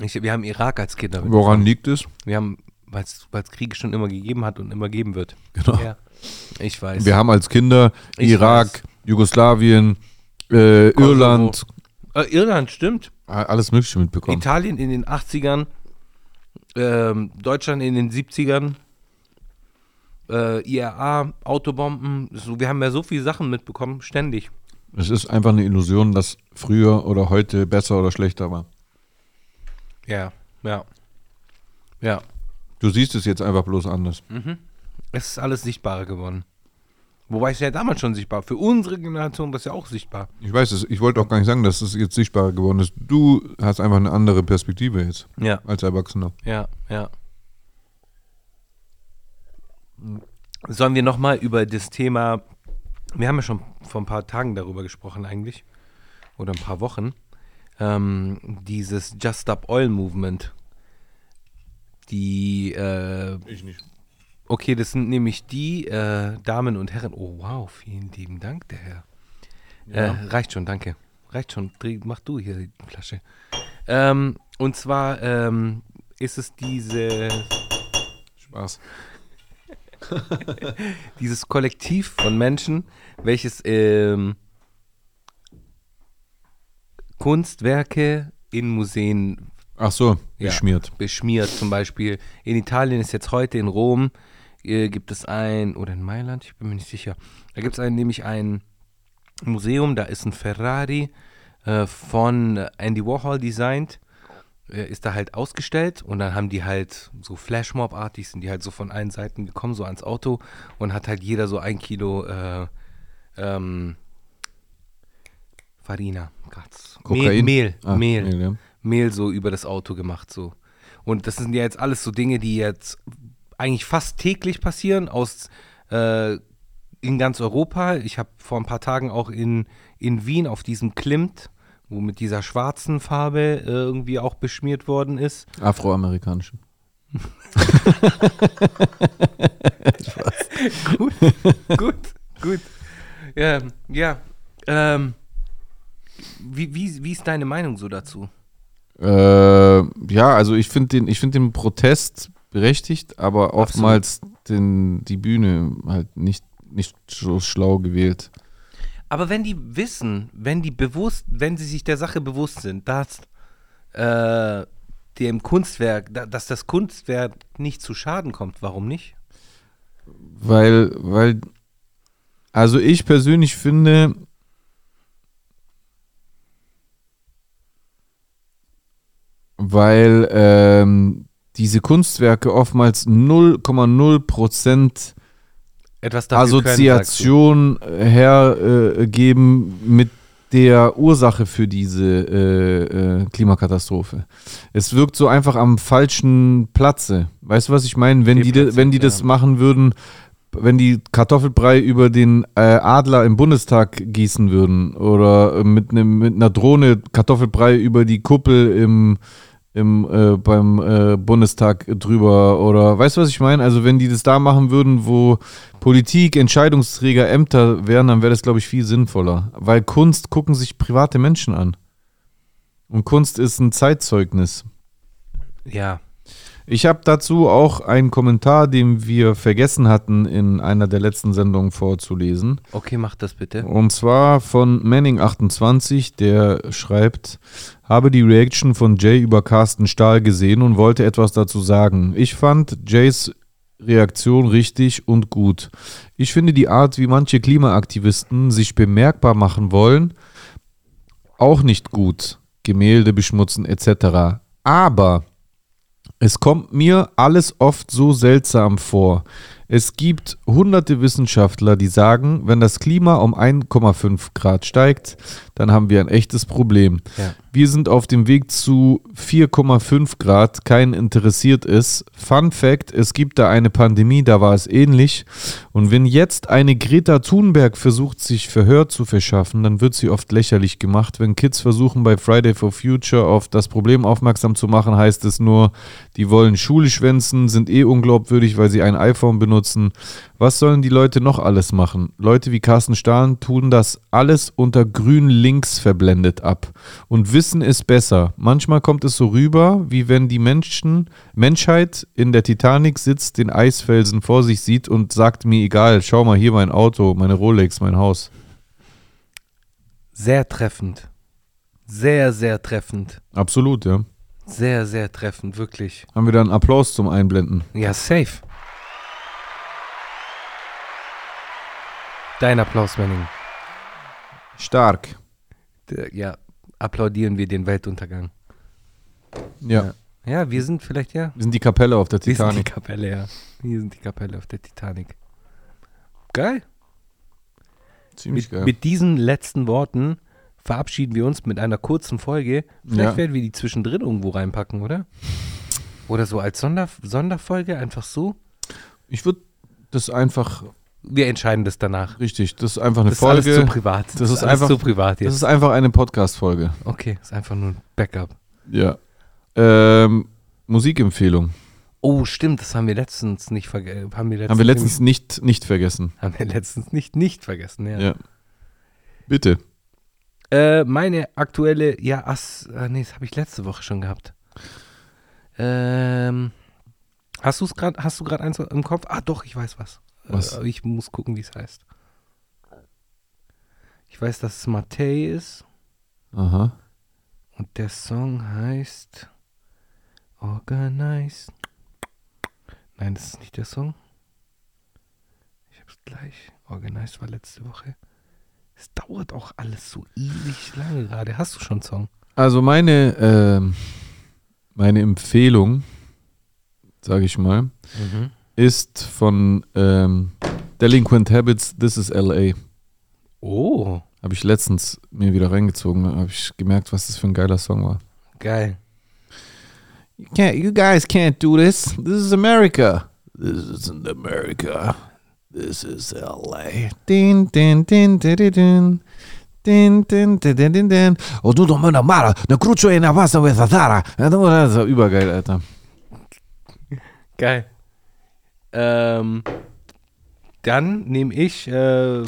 Ich, wir haben Irak als Kinder. Woran liegt es? Wir haben, weil es Krieg schon immer gegeben hat und immer geben wird. Genau. Ja. Ich weiß. Wir haben als Kinder Ich Irak, weiß. Jugoslawien, äh. Irland, äh, Irland, stimmt. Alles Mögliche mitbekommen. Italien in den 80ern. Ähm, Deutschland in den 70ern. Äh, IRA, Autobomben. So, wir haben ja so viele Sachen mitbekommen, ständig. Es ist einfach eine Illusion, dass früher oder heute besser oder schlechter war. Ja, ja. Ja. Du siehst es jetzt einfach bloß anders. Es ist alles sichtbarer geworden. Wobei es ja damals schon sichtbar Für unsere Generation war es ja auch sichtbar. Ich weiß es, ich wollte auch gar nicht sagen, dass es jetzt sichtbarer geworden ist. Du hast einfach eine andere Perspektive jetzt Ja, als Erwachsener. ja, ja. Sollen wir nochmal über das Thema, wir haben ja schon vor ein paar Tagen darüber gesprochen eigentlich, oder ein paar Wochen, ähm, dieses Just Stop Oil Movement. Die, äh, Ich nicht. Okay, das sind nämlich die äh, Damen und Herren, oh wow, vielen lieben Dank, der Herr. Äh, reicht schon, danke. reicht schon. Dreh, mach du hier die Flasche. Ähm, und zwar ähm, ist es diese, Spaß. (laughs) dieses Kollektiv von Menschen, welches ähm, Kunstwerke in Museen Ach so, Ja. geschmiert. beschmiert. Zum Beispiel in Italien ist jetzt heute in Rom äh, gibt es ein, oder in Mailand, ich bin mir nicht sicher. Da gibt es ein, nämlich ein Museum, da ist ein Ferrari äh, von Andy Warhol designt. Äh, ist da halt ausgestellt und dann haben die halt so Flashmob-artig, sind die halt so von allen Seiten gekommen, so ans Auto und hat halt jeder so ein Kilo äh, ähm, Farina, Gott. Mehl? Mehl, Ah, Mehl. Mehl, ja. Mehl so über das Auto gemacht so. Und das sind ja jetzt alles so Dinge, die jetzt eigentlich fast täglich passieren aus äh, in ganz Europa. Ich habe vor ein paar Tagen auch in, in Wien auf diesem Klimt, wo mit dieser schwarzen Farbe äh, irgendwie auch beschmiert worden ist. Afroamerikanischen. (laughs) gut, gut, gut. Ja, ja. Ähm, wie, wie, wie ist deine Meinung so dazu? Äh, ja, also ich finde den, ich find den Protest berechtigt, aber oftmals den, die Bühne halt nicht, nicht so schlau gewählt. Aber wenn die wissen, wenn die bewusst, wenn sie sich der Sache bewusst sind, dass äh, dem Kunstwerk, da, dass das Kunstwerk nicht zu Schaden kommt, warum nicht? Weil, weil, also ich persönlich finde, weil ähm, diese Kunstwerke oftmals 0,0 Etwas dafür können, sagst Assoziation hergeben mit der Ursache für diese äh, äh, Klimakatastrophe. Es wirkt so einfach am falschen Platze. Weißt du, was ich meine? Wenn die, Fehlplatziert, wenn die das ja. machen würden, wenn die Kartoffelbrei über den äh, Adler im Bundestag gießen würden oder äh, mit, nem, mit einer Drohne Kartoffelbrei über die Kuppel im, im, äh, beim äh, Bundestag drüber oder weißt du, was ich meine? Also wenn die das da machen würden, wo Politik, Entscheidungsträger, Ämter wären, dann wäre das, glaube ich, viel sinnvoller. Weil Kunst gucken sich private Menschen an. Und Kunst ist ein Zeitzeugnis. Ja. Ich habe dazu auch einen Kommentar, den wir vergessen hatten, in einer der letzten Sendungen vorzulesen. Okay, mach das bitte. Und zwar von Manning28, der schreibt, habe die Reaction von Jay über Carsten Stahl gesehen und wollte etwas dazu sagen. Ich fand Jays Reaktion richtig und gut. Ich finde die Art, wie manche Klimaaktivisten sich bemerkbar machen wollen, auch nicht gut. Gemälde beschmutzen etc. Aber es kommt mir alles oft so seltsam vor. Es gibt hunderte Wissenschaftler, die sagen, wenn das Klima um 1,5 Grad steigt, dann haben wir ein echtes Problem. Ja. Wir sind auf dem Weg zu 4,5 Grad, keinen interessiert ist. Fun Fact, es gibt da eine Pandemie, da war es ähnlich. Und wenn jetzt eine Greta Thunberg versucht, sich Verhör zu verschaffen, dann wird sie oft lächerlich gemacht. Wenn Kids versuchen, bei Friday for Future auf das Problem aufmerksam zu machen, heißt es nur, die wollen Schule schwänzen, sind eh unglaubwürdig, weil sie ein iPhone benutzen. Was sollen die Leute noch alles machen? Leute wie Carsten Stahlen tun das alles unter grün links verblendet ab und wissen es besser. Manchmal kommt es so rüber, wie wenn die Menschen, Menschheit in der Titanic sitzt, den Eisfelsen vor sich sieht und sagt mir egal, schau mal hier mein Auto, meine Rolex, mein Haus. Sehr treffend. Sehr, sehr treffend. Absolut, ja. Sehr, sehr treffend, wirklich. Haben wir da einen Applaus zum Einblenden? Ja, safe. Dein Applaus, Manning. Stark. Der- Ja, applaudieren wir den Weltuntergang. Ja. Ja, wir sind vielleicht, ja. Wir sind die Kapelle auf der Wir sind die Titanic. Kapelle, ja. Wir sind die Kapelle auf der Titanic. Geil. Ziemlich Mit, geil. mit diesen letzten Worten verabschieden wir uns mit einer kurzen Folge. Vielleicht Ja. werden wir die zwischendrin irgendwo reinpacken, oder? Oder so als Sonder Sonderfolge, einfach so. Ich würde das einfach, Wir entscheiden das danach. richtig, das ist einfach eine Das ist alles Folge. zu privat. das ist alles einfach- zu privat Das jetzt. ist einfach eine Podcast-Folge. okay, ist einfach nur ein Backup. Ja. Ähm, Musikempfehlung. Oh, stimmt, das haben wir letztens nicht vergessen. Haben wir letztens, Haben wir letztens nicht, nicht vergessen. (laughs) haben wir letztens nicht, nicht vergessen, ja. Ja. Bitte. Äh, meine aktuelle, ja, Ass, äh, nee, das habe ich letzte Woche schon gehabt. Ähm, hast du es gerade, hast du gerade eins im Kopf? Ah, doch, ich weiß was. Was? Äh, ich muss gucken, wie es heißt. Ich weiß, dass es Matei ist Aha. und der Song heißt Organized. Nein, das ist nicht der Song. Ich hab's gleich. Organized war letzte Woche. Es dauert auch alles so ewig lange gerade. Hast du schon einen Song? Also meine, ähm, meine Empfehlung, sage ich mal, ist von ähm, Delinquent Habits, This is LA. Oh, Habe ich letztens mir wieder reingezogen, habe ich gemerkt, was das für ein geiler Song war. geil. You, can't, you guys can't do this. This is America. This isn't America. This is LA. Din, din, din, din, din, din. Din, din, din, din, din, din. O tu do mă mara, ne crucio e übergeil, Alter. Geil. Ähm, dann nehme ich äh,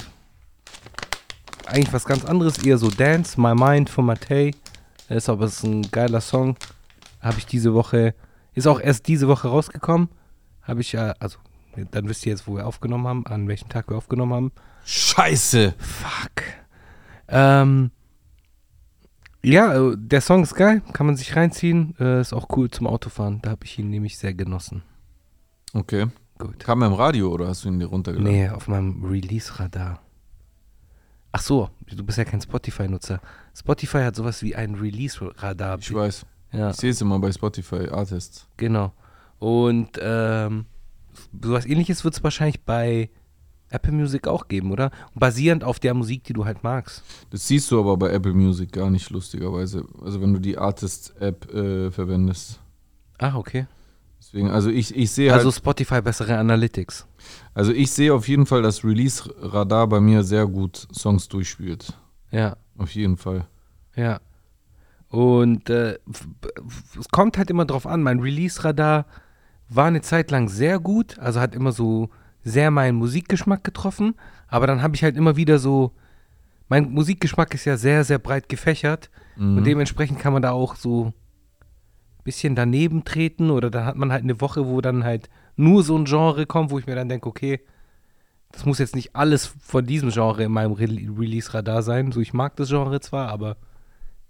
eigentlich was ganz anderes, eher so Dance, My Mind von Matei. Ist aber ist ein geiler Song. Habe ich diese Woche, ist auch erst diese Woche rausgekommen. Habe ich ja, also, dann wisst ihr jetzt, wo wir aufgenommen haben, an welchem Tag wir aufgenommen haben. Scheiße. Fuck. Ähm, ja, äh, der Song ist geil, kann man sich reinziehen. Äh, ist auch cool zum Autofahren. Da habe ich ihn nämlich sehr genossen. Okay. Gut. Kam er im Radio oder hast du ihn dir runtergeladen? Nee, auf meinem Release-Radar. Ach so, du bist ja kein Spotify-Nutzer. Spotify hat sowas wie ein Release-Radar. Ich weiß. Ja, Ich sehe es immer bei Spotify Artists. genau. Und ähm, sowas ähnliches wird es wahrscheinlich bei Apple Music auch geben, oder? Basierend auf der Musik, die du halt magst. Das siehst du aber bei Apple Music gar nicht, lustigerweise. Also wenn du die Artist-App äh, verwendest. Ach, okay. Deswegen, also ich, ich sehe halt, Also Spotify bessere Analytics. also ich sehe auf jeden Fall, dass Release-Radar bei mir sehr gut Songs durchspielt. Ja, Auf jeden Fall. ja. Und äh, es kommt halt immer drauf an. Mein Release-Radar war eine Zeit lang sehr gut, also hat immer so sehr meinen Musikgeschmack getroffen, aber dann habe ich halt immer wieder so, mein Musikgeschmack ist ja sehr, sehr breit gefächert Mhm. und dementsprechend kann man da auch so bisschen daneben treten oder dann hat man halt eine Woche, wo dann halt nur so ein Genre kommt, wo ich mir dann denke, okay, das muss jetzt nicht alles von diesem Genre in meinem Re Release-Radar sein, so ich mag das Genre zwar, aber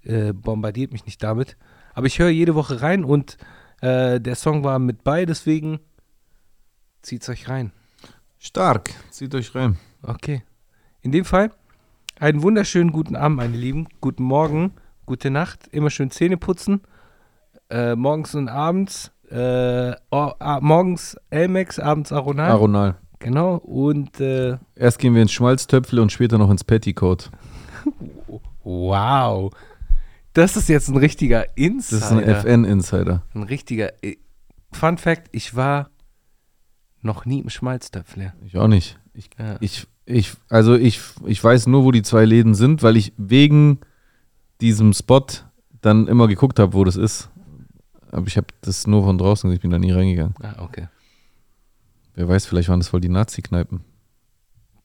äh, bombardiert mich nicht damit. Aber ich höre jede Woche rein und äh, der Song war mit bei, deswegen zieht's euch rein. Stark. Zieht euch rein. Okay. In dem Fall einen wunderschönen guten Abend, meine Lieben. Guten Morgen, gute Nacht. Immer schön Zähne putzen. Äh, morgens und abends. Äh, oh, ah, morgens Elmex, abends Aronal. Aronal. Genau. Und äh, Erst gehen wir ins Schmalztöpfle und später noch ins Petticoat. wow. Das ist jetzt ein richtiger Das ist Insider. ein FN-Insider. Ein richtiger. äh, Fun Fact: Ich war noch nie im Schmalztöpfle. Ich auch nicht. Ich, Ja. ich, ich, also ich, ich weiß nur, wo die zwei Läden sind, weil ich wegen diesem Spot dann immer geguckt habe, wo das ist. Aber ich habe das nur von draußen gesehen, ich bin da nie reingegangen. Ah, okay. Wer weiß, vielleicht waren das voll die Nazi-Kneipen.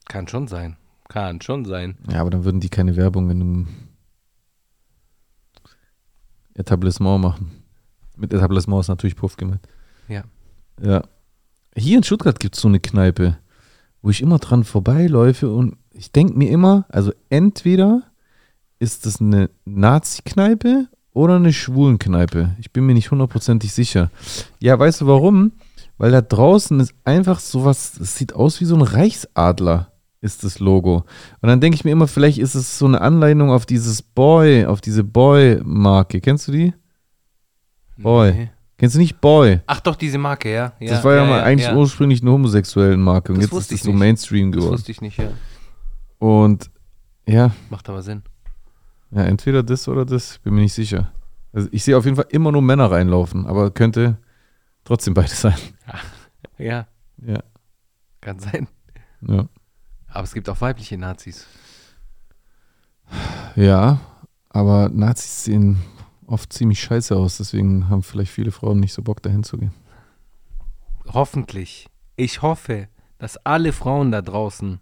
Kann schon sein. Kann schon sein. Ja, aber dann würden die keine Werbung in einem Etablissement machen. Mit Etablissement ist natürlich Puff gemeint. Ja. Ja. Hier in Stuttgart gibt es so eine Kneipe, wo ich immer dran vorbeiläufe und ich denke mir immer, also entweder ist das eine Nazi-Kneipe oder eine Schwulenkneipe. Ich bin mir nicht hundertprozentig sicher. Ja, weißt du warum? Weil da draußen ist einfach sowas, es sieht aus wie so ein Reichsadler, ist das Logo. Und dann denke ich mir immer, vielleicht ist es so eine Anleitung auf dieses Boy, auf diese Boy-Marke. Kennst du die? Boy. Nee. Kennst du nicht Boy? Ach doch, diese Marke, ja. ja das war ja, mal eigentlich ja. ursprünglich eine homosexuellen Marke und Das jetzt ist es so. Mainstream Das geworden. wusste ich nicht, ja. Und ja, Macht aber Sinn. Ja, entweder das oder das, bin mir nicht sicher. Also ich sehe auf jeden Fall immer nur Männer reinlaufen, aber könnte trotzdem beides sein. (laughs) Ja, Ja, kann sein. ja. Aber es gibt auch weibliche Nazis. Ja, aber Nazis sehen oft ziemlich scheiße aus, deswegen haben vielleicht viele Frauen nicht so Bock dahin zu gehen. Hoffentlich. Ich hoffe, dass alle Frauen da draußen,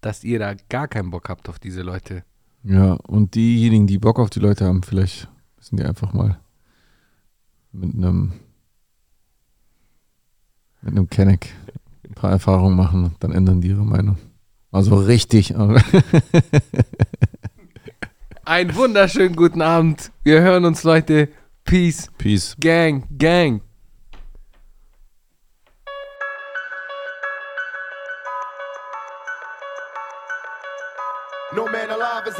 dass ihr da gar keinen Bock habt auf diese Leute. Ja, und diejenigen, die Bock auf die Leute haben, vielleicht müssen die einfach mal mit einem mit einem Kenneck ein paar Erfahrungen machen und dann ändern die ihre Meinung. Also richtig. (laughs) Einen wunderschönen guten Abend. Wir hören uns, Leute. Peace. Peace. Gang, Gang.